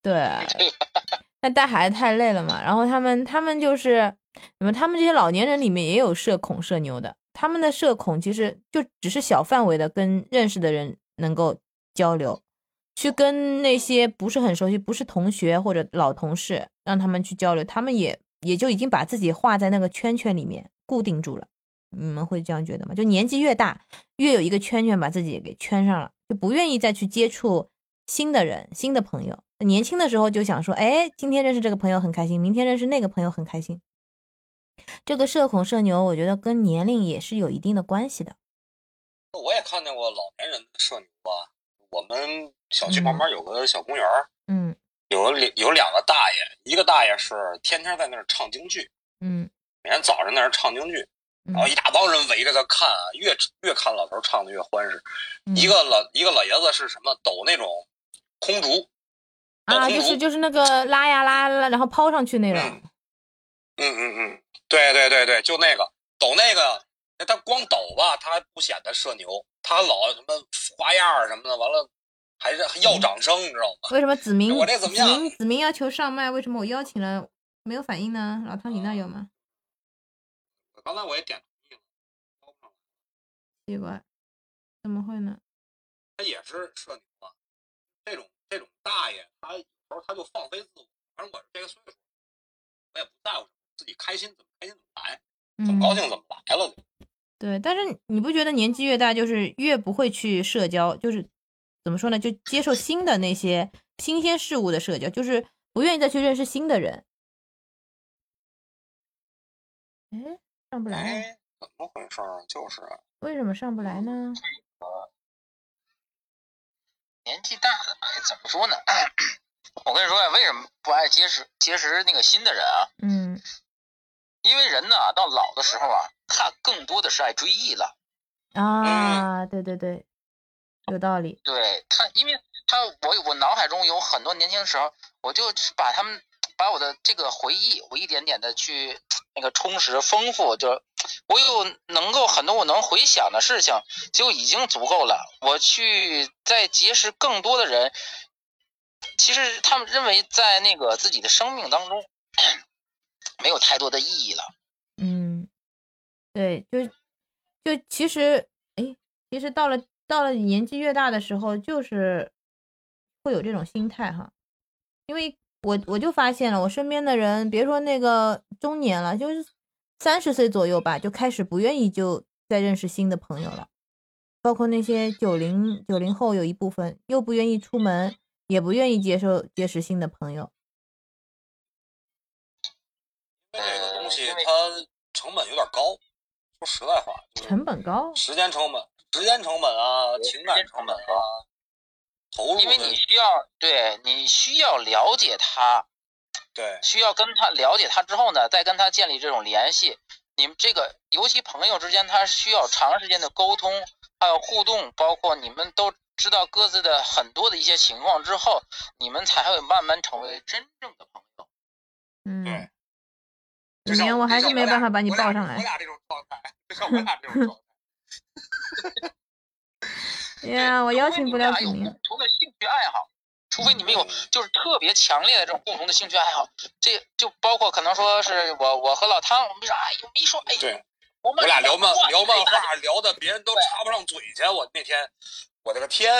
对。[LAUGHS] 那带孩子太累了嘛，然后他们他们就是，那么他们这些老年人里面也有社恐社牛的。他们的社恐其实就只是小范围的跟认识的人能够交流，去跟那些不是很熟悉、不是同学或者老同事让他们去交流，他们也也就已经把自己画在那个圈圈里面固定住了。你们会这样觉得吗？就年纪越大，越有一个圈圈把自己给圈上了，就不愿意再去接触新的人、新的朋友。年轻的时候就想说，哎，今天认识这个朋友很开心，明天认识那个朋友很开心。这个社恐社牛，我觉得跟年龄也是有一定的关系的。我也看见过老年人的社牛啊。我们小区旁边有个小公园嗯，有两有两个大爷，一个大爷是天天在那儿唱京剧，嗯，每天早上在那儿唱京剧，然后一大帮人围着他看啊，越越看老头唱的越欢实。一个老一个老爷子是什么抖那种空竹啊，就是就是那个拉呀拉拉，然后抛上去那种。嗯嗯嗯。对对对对，就那个抖那个，那他光抖吧，他还不显得社牛，他老什么花样儿什么的，完了还是要掌声，你知道吗？为什么子明我这怎么样子明子明要求上麦，为什么我邀请了没有反应呢？老汤，你那有吗？刚才我也点同意了，奇怪，怎么会呢？他也是社牛啊，这种这种大爷，他有时候他就放飞自我，反正我是这个岁数，我也不在乎自己开心怎么开心怎么来，怎嗯么，高兴怎么来了就。对，但是你不觉得年纪越大，就是越不会去社交，就是怎么说呢？就接受新的那些新鲜事物的社交，就是不愿意再去认识新的人。哎，上不来，哎，怎么回事儿？就是啊为什么上不来呢？年纪大了，哎，怎么说呢？我跟你说呀，为什么不爱结识结识那个新的人啊？嗯因为人呢，到老的时候啊，他更多的是爱追忆了。啊，对对对，有道理。对他，因为他我我脑海中有很多年轻时候，我就把他们把我的这个回忆，我一点点的去那个充实丰富，就我有能够很多我能回想的事情，就已经足够了。我去再结识更多的人，其实他们认为在那个自己的生命当中没有太多的意义了。嗯，对，就就其实，哎，其实到了到了年纪越大的时候，就是会有这种心态哈，因为我我就发现了，我身边的人，别说那个中年了，就是三十岁左右吧，就开始不愿意就再认识新的朋友了，包括那些九零九零后，有一部分又不愿意出门，也不愿意接受结识新的朋友。这个东西它成本有点高，说实在话，就是成本高，时间成本、时间成本啊，情感成本啊，投入因为你需要对你需要了解他，对需要跟他了解他之后呢，再跟他建立这种联系。你们这个尤其朋友之间，他需要长时间的沟通，还有互动，包括你们都知道各自的很多的一些情况之后，你们才会慢慢成为真正的朋友。嗯对，子明，我还是没办法把你抱上来我。俩这种状态，就像我俩这种状态。[LAUGHS] 哎呀，我邀请不了你们俩有。共同的兴趣爱好，除非你们有嗯就是特别强烈的这种共同的兴趣爱好，这就包括可能说是我我和老汤，我们说哎有一说哎，对，我们俩聊漫聊漫画，聊的别人都插不上嘴去。我那天，我的个天！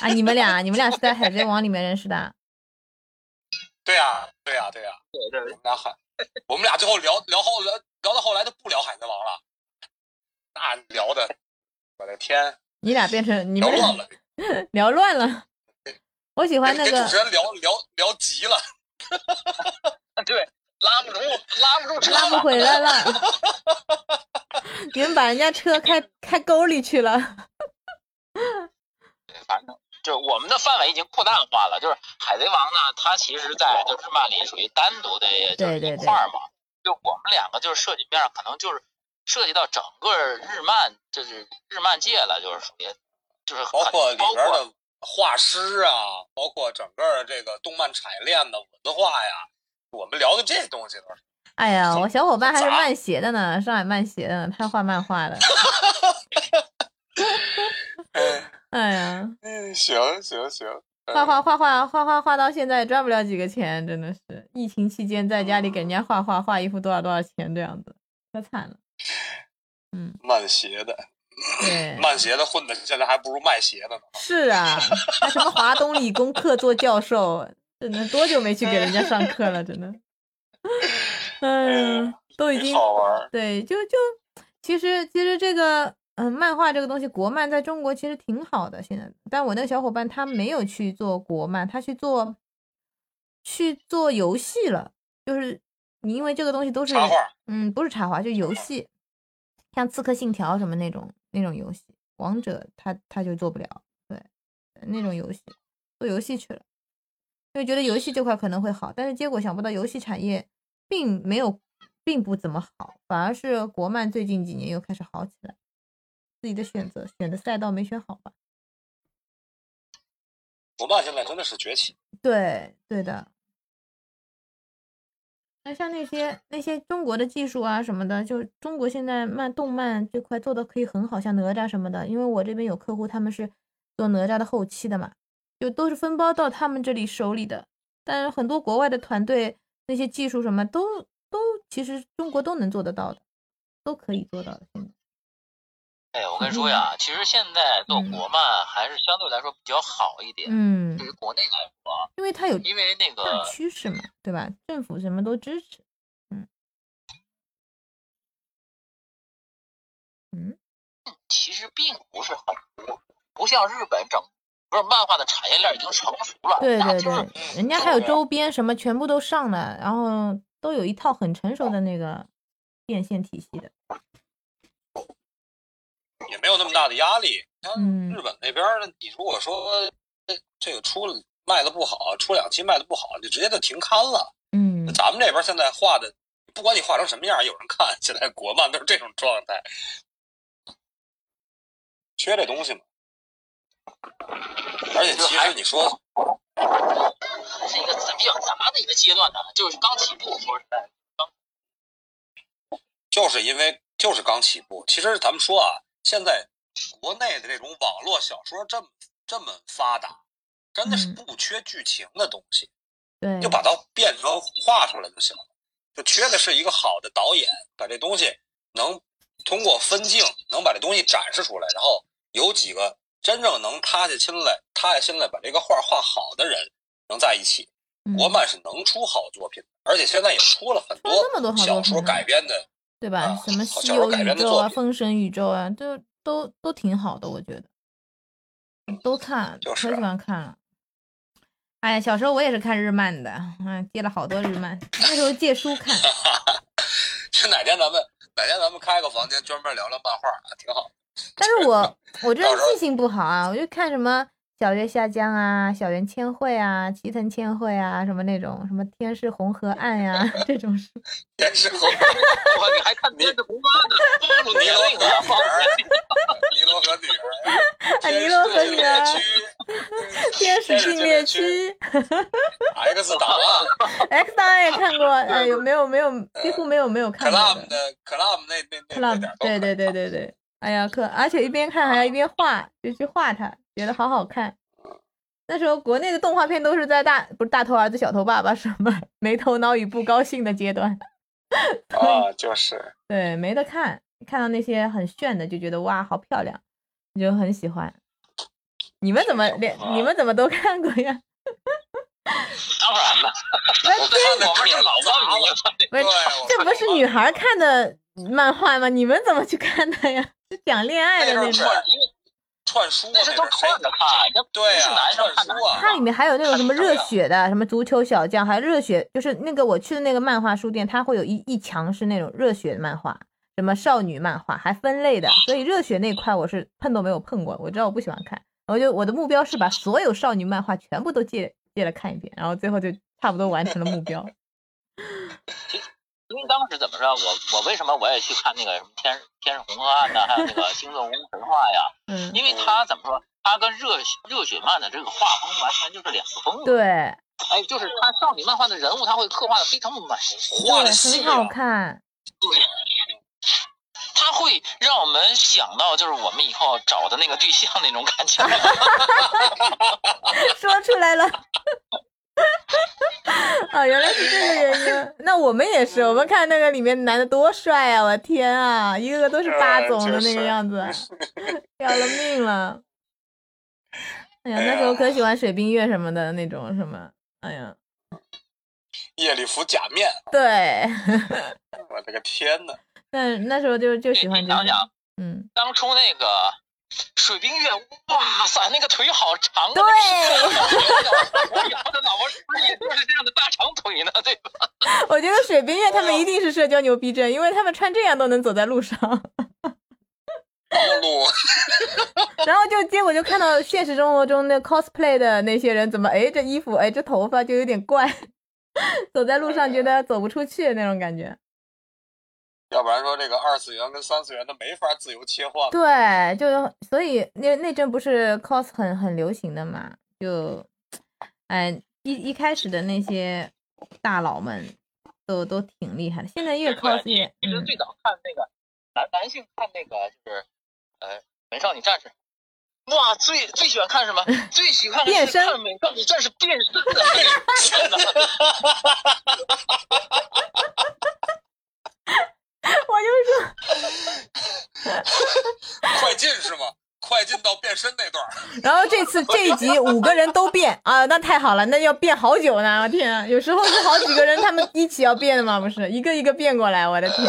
啊，你们俩，你们俩是在《海贼王》里面认识的？[LAUGHS] 对呀，对呀，对呀，对对我们俩海，我们俩最后聊聊后聊聊到后来都不聊海贼王了，那聊的，我的天，你俩变成你们聊乱了，[LAUGHS] 聊乱了。我喜欢那个给主持，人聊聊聊急了。[LAUGHS] 对，拉不住拉不住车拉不回来了。你们把人家车开 [LAUGHS] 开沟里去了。反正就我们的范围已经扩大化了，就是海贼王呢，它其实在就是漫里属于单独的就是对对对一块儿嘛。就我们两个就是设计面上可能就是涉及到整个日漫，就是日漫界了，就是属于就是包括里边的画师啊，包括整个这个动漫产业链的文化呀，我们聊的这些东西都是。哎呀，我小伙伴还是杂漫协的呢，上海漫协的呢，他画漫画的。[LAUGHS] 哎呀，嗯，行行行，画画画画画画画到现在也赚不了几个钱，真的是。疫情期间在家里给人家画画画一幅多少多少钱这样子，可惨了。嗯，卖鞋的，对，[LAUGHS] 卖鞋的混的现在还不如卖鞋的呢。是啊，还什么华东理工客做教授，真的多久没去给人家上课了，真的。[LAUGHS] 嗯，都已经好玩，对，就就其实其实这个嗯、漫画这个东西，国漫在中国其实挺好的，现在。但我那个小伙伴他没有去做国漫，他去做去做游戏了，就是你因为这个东西都是嗯，不是插画，就游戏，像《刺客信条》什么那种那种游戏，王者他他就做不了，对，那种游戏做游戏去了，因为觉得游戏这块可能会好，但是结果想不到游戏产业并没有，并不怎么好，反而是国漫最近几年又开始好起来，自己的选择选的赛道没选好吧？国漫现在真的是崛起。对对的，那像那些那些中国的技术啊什么的，就中国现在漫动漫这块做的可以很好，像哪吒什么的。因为我这边有客户，他们是做哪吒的后期的嘛，就都是分包到他们这里手里的。但是很多国外的团队那些技术什么都都其实中国都能做得到的，都可以做到的。现在。哎，我跟你说呀，其实现在做国漫还是相对来说比较好一点。嗯，对于国内来说，因为它有因为那个大趋势嘛，对吧？政府什么都支持。嗯嗯，其实并不是很多，不像日本整，不是漫画的产业链已经成熟了。对对对，人家还有周边什么全部都上了，然后都有一套很成熟的那个变现体系的。也没有那么大的压力。像嗯日本那边呢，你如果说这个出了卖的不好，出两期卖的不好，就直接就停刊了。嗯咱们这边现在画的，不管你画成什么样，有人看。现在国漫都是这种状态，缺这东西嘛。而且其实你说，还是一个比较杂的一个阶段呢，就是刚起步。说实在，就是因为就是刚起步。其实咱们说啊，现在国内的这种网络小说这么这么发达，真的是嗯不缺剧情的东西。对，就把它变成画出来就行了。就缺的是一个好的导演，把这东西能通过分镜能把这东西展示出来，然后有几个真正能塌下心来、塌下心来把这个画画好的人能在一起。嗯国漫是能出好作品，而且现在也出了很多小说改编的，对吧啊？什么西游宇宙啊、封神宇宙啊，都都都挺好的，我觉得都看，就是可喜欢看了。哎呀，小时候我也是看日漫的，嗯，借了好多日漫，那时候借书看。[LAUGHS] 就哪天咱们哪天咱们开个房间专门聊聊漫画啊，挺好。但是我 [LAUGHS] 我这记性不好啊，我就看什么小月下江啊、小圆千惠啊、齐藤千惠啊，什么那种什么天是红河岸呀、[LAUGHS] 这种是。[LAUGHS] 天是红哇，你还看别的国漫呢？暴露年龄了，暴露年龄。尼罗河女儿，啊尼罗河女儿天使天使禁猎区，X 档案。X 档案也看过，哎，有没有没有几乎没有没有看过 Club 的。Club 那那 Club 对对对对对，哎呀可而且一边看还要一边画，就去画它，觉得好好看。那时候国内的动画片都是在大不是大头儿子小头爸爸什么没头脑与不高兴的阶段，[LAUGHS] 啊，就是对，没得看。看到那些很炫的，就觉得哇，好漂亮，就很喜欢。你们怎么连你们怎么都看过呀？[LAUGHS] 当然了，那我看的我们是老漫迷了。不是这不是女孩看的漫画吗？你们怎么去看的呀？是讲恋爱的那种。串串书啊，那是都谁串着看，那对啊，不是男生看书啊，它里面还有那种什么热血的，什么足球小将，还有热血，就是那个我去的那个漫画书店，它会有一一墙是那种热血漫画，什么少女漫画，还分类的，所以热血那块我是碰都没有碰过，我知道我不喜欢看，我就我的目标是把所有少女漫画全部都借借来看一遍，然后最后就差不多完成了目标。[LAUGHS] 因为当时怎么说，我我为什么我也去看那个什么天天是红河岸呐，还有那个星座宫神话呀？[LAUGHS] 嗯，因为他怎么说，他跟热热血漫的这个画风完全就是两个风格。对哎，就是他少女漫画的人物，他会刻画的非常的美，画的细很好啊，看。他会让我们想到就是我们以后找的那个对象那种感觉。[LAUGHS] 说出来了。[LAUGHS] 啊，原来是这个原因。那我们也是，我们看那个里面男的多帅啊！我的天啊，一个个都是霸总的那个样子，[LAUGHS] 要了命了。哎呀，那时候可喜欢水冰月什么的那种什么，哎呀，[LAUGHS] 夜里服假面，对，我的个天呐！那那时候就就喜欢这种，你想想，嗯，当初那个水冰月，哇塞，那个腿好长啊！对我以后的老婆是不是也就是这样的大长腿呢？对吧？我觉得水冰月他们一定是社交牛逼症，因为他们穿这样都能走在路上。暴露，然后就结果就看到现实生活中那 cosplay 的那些人怎么哎这衣服哎这头发就有点怪，走在路上觉得走不出去那种感觉。要不然说这个二次元跟三次元它没法自由切换。对，就所以那那阵不是 cos 很很流行的嘛，就哎一一开始的那些大佬们都都挺厉害的。现在越 cos 越嗯其实最早看那个男男性看那个就是呃美少女战士，哇，最最喜欢看什么？最喜欢变身看美少女战士变身的那个天哪！[LAUGHS] 我就说，快进是吗？快进到变身那段，然后这次 [LAUGHS] 这一集五个人都变啊，那太好了，那要变好久呢！我天啊，有时候是好几个人他们一起要变的嘛？不是一个一个变过来，我的天！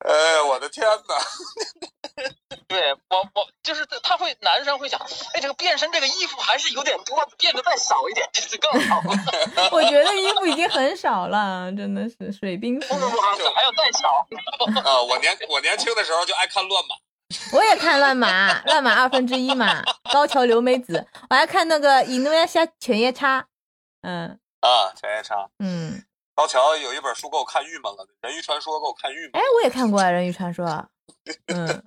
哎，我的天哪！[LAUGHS] 对我我就是他会男生会想，哎，这个变身这个衣服还是有点多，变得再少一点这次更好了。[LAUGHS] 我觉得衣服已经很少了，真的是水兵服不。不不，还要再少。啊，我年我年轻的时候就爱看乱码，我也看乱码，[LAUGHS] 乱码二分之一嘛，高桥留美子，我还看那个伊诺亚夏犬夜叉，嗯啊，犬夜叉。嗯，高桥有一本书给我看郁闷了，《人鱼传说》给我看郁哎闷。，我也看过《人鱼传说》，[LAUGHS] 嗯，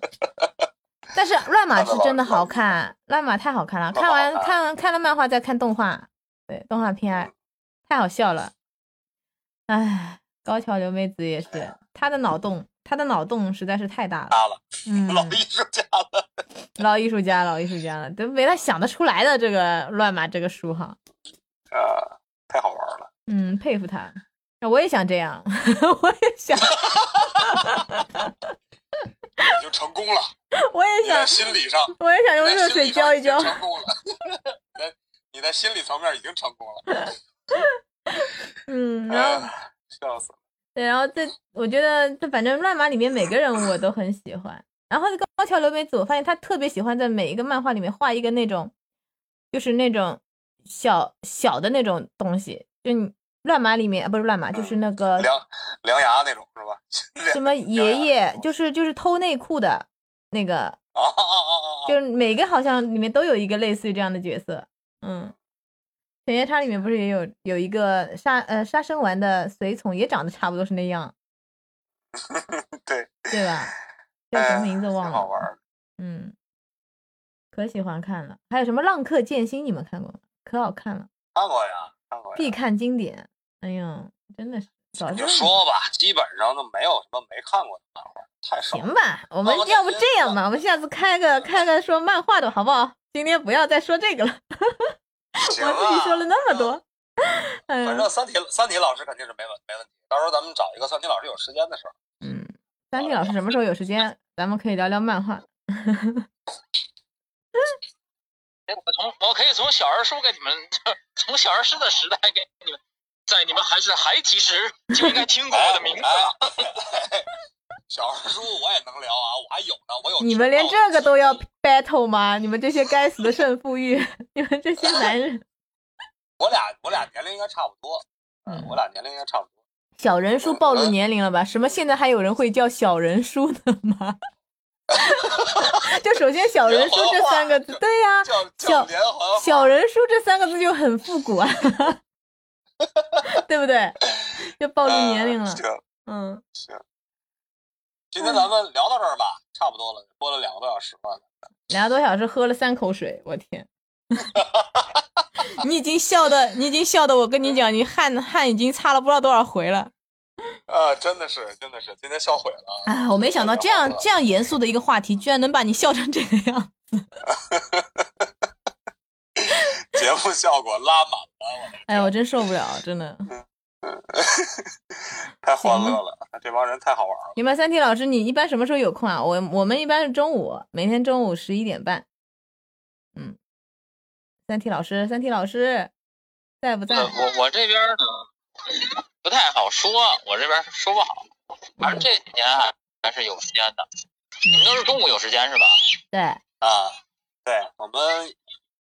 但是乱码是真的好看，乱码太好看了，看完看完看了漫画再看动画，对，动画片太好笑了，哎，高桥留美子也是，她的脑洞，她的脑洞实在是太大了，大了，嗯，老艺术家了。老艺术家，老艺术家了，都没他想得出来的这个乱码这个书哈，啊，太好玩了。嗯，佩服他。我也想这样，[LAUGHS] 我也想，已经成功了，我也想，心理上，我也想用热水浇一浇。成功了。你在心理层面已经成功了。[LAUGHS] 嗯，[LAUGHS] 然后哎，笑死了。对，然后这我觉得这反正乱码里面每个人物我都很喜欢。然后这个高桥留美子，我发现她特别喜欢在每一个漫画里面画一个那种，就是那种小小的那种东西，就你乱码里面啊不是乱码，就是那个梁梁牙那种是吧？[LAUGHS] 什么爷爷，就是就是偷内裤的那个，啊啊啊啊！就是每个好像里面都有一个类似于这样的角色。嗯，犬夜叉里面不是也有有一个杀呃杀生丸的随从，也长得差不多是那样，[LAUGHS] 对，对吧？[LAUGHS] 叫什么名字忘了。挺好玩。嗯，可喜欢看了。还有什么《浪客剑心》，你们看过吗？可好看了，看过呀，看过呀。必看经典。哎呀，真的是早就就说吧，基本上都没有什么没看过的漫画，太少。行吧，我们要不这样吧，我们下次开个开个说漫画的好不好？今天不要再说这个了，[LAUGHS] 行我自己说了啊，那么多。反嗯正三体三体老师肯定是没问没问题。到时候咱们找一个三体老师有时间的时候。嗯，三体老师什么时候有时间，咱们可以聊聊漫画。[LAUGHS] 哎，我从我可以从小儿书给你们，[LAUGHS] 从小儿诗的时代给你们，在你们还是孩提时就应该听过我的名字 [LAUGHS] 小人书我也能聊啊，我还有呢，我有。你们连这个都要 battle 吗？你们这些该死的胜负欲，你们这些男人。[LAUGHS] 我俩我俩年龄应该差不多，嗯我俩年龄应该差不多。小人书暴露年龄了吧？什么？现在还有人会叫小人书的吗？[LAUGHS] 就首先“小人书”这三个字，对呀、叫小叫连环小人书这三个字就很复古啊，对不对？要暴露年龄了呃。行嗯，行，今天咱们聊到这儿吧，差不多了，播了两个多小时了。[LAUGHS] 两个多小时喝了三口水，我天！[LAUGHS] 你已经笑的，你已经笑的，我跟你讲，你汗汗已经擦了不知道多少回了。[LAUGHS] 啊，真的是，真的是，今天笑毁了。啊，我没想到这样这样严肃的一个话题，居然能把你笑成这个样。节目效果拉满了，哎呀，我真 [LAUGHS] 受不了，真的。太欢乐了，这帮人太好玩了。你们三 T 老师，你一般什么时候有空啊？我我们一般是中午，每天中午十一点半。嗯，三 T 老师，三 T 老师在不在？呃，我我这边呢不太好说，我这边说不好。反正这几年还还是有时间的。你们都是中午有时间是吧？对，啊，对我们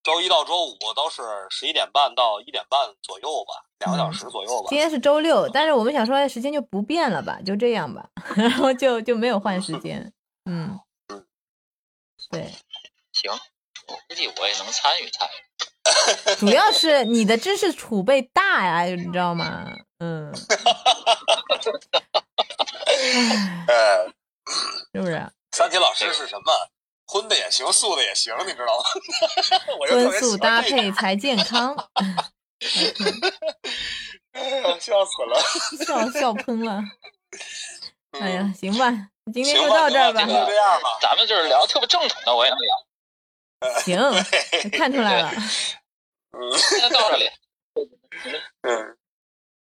周一到周五都是十一点半到一点半左右吧，两个小时左右吧今。天是周六，但是我们想说时间就不变了吧，就这样吧，[LAUGHS] 然后就就没有换时间。嗯，对，行，我估计我也能参与参与。[LAUGHS] 主要是你的知识储备大呀，你知道吗？嗯，[LAUGHS] 唉呃，是不是？三体老师是什么？荤的也行，素的也行，你知道吗？[LAUGHS] 荤素搭配才健康。[LAUGHS] 哎呀笑笑死了，[LAUGHS] 笑笑喷了。哎呀，行吧，今天就到这儿吧就这样吧。咱们就是聊特别正统的，我也能聊。行，看出来了。嗯到这里，嗯，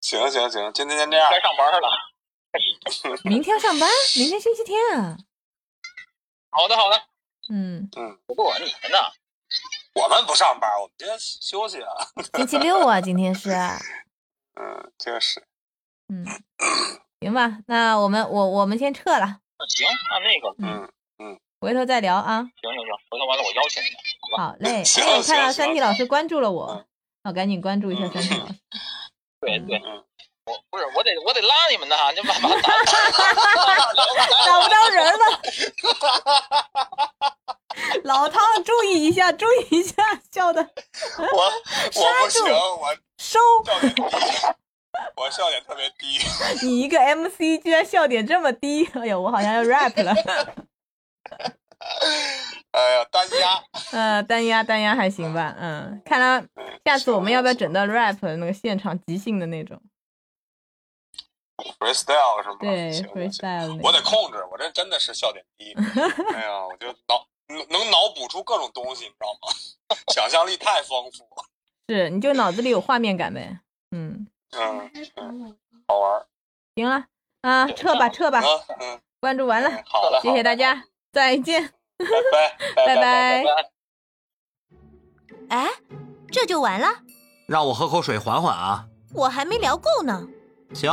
行行行，今天先这样。该上班了。明天上班，明天星期天啊。好的，好的。嗯，不过你们呢？我们不上班，我们今天休息啊。星期六啊，今天是。[LAUGHS] 嗯，就是。嗯，[CLEARS THROAT] 行吧，那我们我我们先撤了，行，那那个，嗯嗯，回头再聊啊。行行行，回头完了我邀请你们。好嘞，[LAUGHS] 我看到三体老师关注了我嗯，我赶紧关注一下嗯三体老师。对 [LAUGHS] 对，嗯我不是我得我得拉你们的哈，就把把打 [LAUGHS] 找不到人了。[LAUGHS] 老汤，注意一下，注意一下，笑的我我不行，我收。[LAUGHS] 我笑点特别低。你一个 MC 居然笑点这么低，哎呦，我好像要 rap 了。哎呀，单压。呃，单压单压还行吧，嗯，看来下次我们要不要整到 rap 那个现场即兴的那种？Freestyle 是吗？对，freestyle 我得。控制，我这真的是笑点低。[LAUGHS] 哎呀，我就脑能能脑补出各种东西，你知道吗？[LAUGHS] 想象力太丰富了。[LAUGHS] 是，你就脑子里有画面感呗。嗯，嗯嗯，好玩。行了，啊，撤吧撤吧，关注完了，好了，谢谢大家，再见，拜拜拜拜。哎，这就完了？让我喝口水缓缓啊。我还没聊够呢。行，